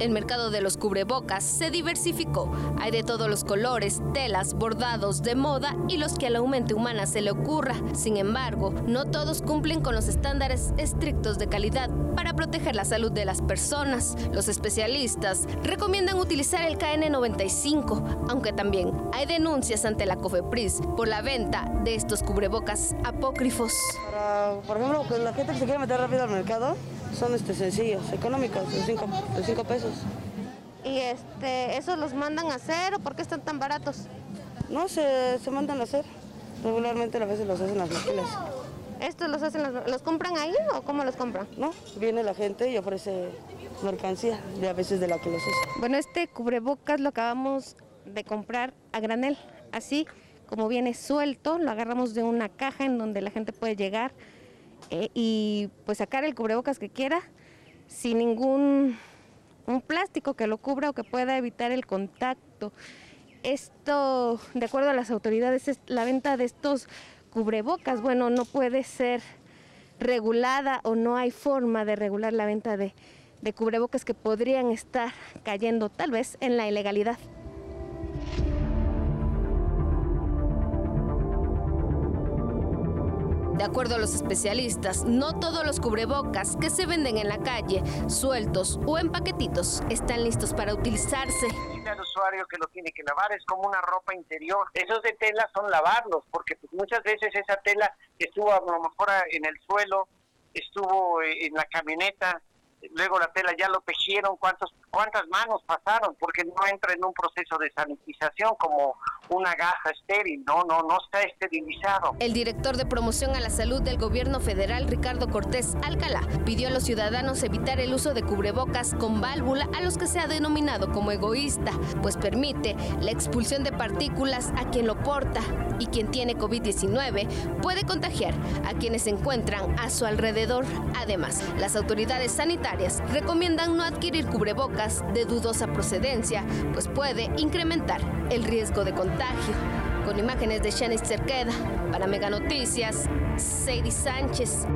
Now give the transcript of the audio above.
El mercado de los cubrebocas se diversificó. Hay de todos los colores, telas, bordados, de moda y los que a la mente humana se le ocurra. Sin embargo, no todos cumplen con los estándares estrictos de calidad para proteger la salud de las personas. Los especialistas recomiendan utilizar el KN95, aunque también hay denuncias ante la COFEPRIS por la venta de estos cubrebocas apócrifos. por ejemplo, la gente que se quiere meter rápido al mercado, son este, sencillos, económicos, de 5 pesos. ¿Y este, esos los mandan a hacer o por qué están tan baratos? No, se, se mandan a hacer. Regularmente a veces los hacen las maquilas. ¿Estos los hacen, los, compran ahí o cómo los compran? No, viene la gente y ofrece mercancía, de a veces de la que los hace. Bueno, este cubrebocas lo acabamos de comprar a granel, así como viene suelto, lo agarramos de una caja en donde la gente puede llegar eh, y pues sacar el cubrebocas que quiera sin ningún un plástico que lo cubra o que pueda evitar el contacto. Esto, de acuerdo a las autoridades, es la venta de estos cubrebocas, bueno, no puede ser regulada o no hay forma de regular la venta de, de cubrebocas que podrían estar cayendo tal vez en la ilegalidad. De acuerdo a los especialistas, no todos los cubrebocas que se venden en la calle, sueltos o en paquetitos, están listos para utilizarse. El usuario que lo tiene que lavar es como una ropa interior. Esos de tela son lavarlos, porque pues, muchas veces esa tela estuvo a lo mejor en el suelo, estuvo eh, en la camioneta, luego la tela ya lo tejieron, cuántos, cuántas manos pasaron, porque no entra en un proceso de sanitización como una gaja estéril, no, no, no está esterilizado. El director de promoción a la salud del gobierno federal, Ricardo Cortés Alcalá, pidió a los ciudadanos evitar el uso de cubrebocas con válvula a los que se ha denominado como egoísta, pues permite la expulsión de partículas a quien lo porta y quien tiene COVID-19 puede contagiar a quienes se encuentran a su alrededor. Además, las autoridades sanitarias recomiendan no adquirir cubrebocas de dudosa procedencia, pues puede incrementar el riesgo de con imágenes de Shanice Cerqueda, para Mega Noticias, Sadie Sánchez.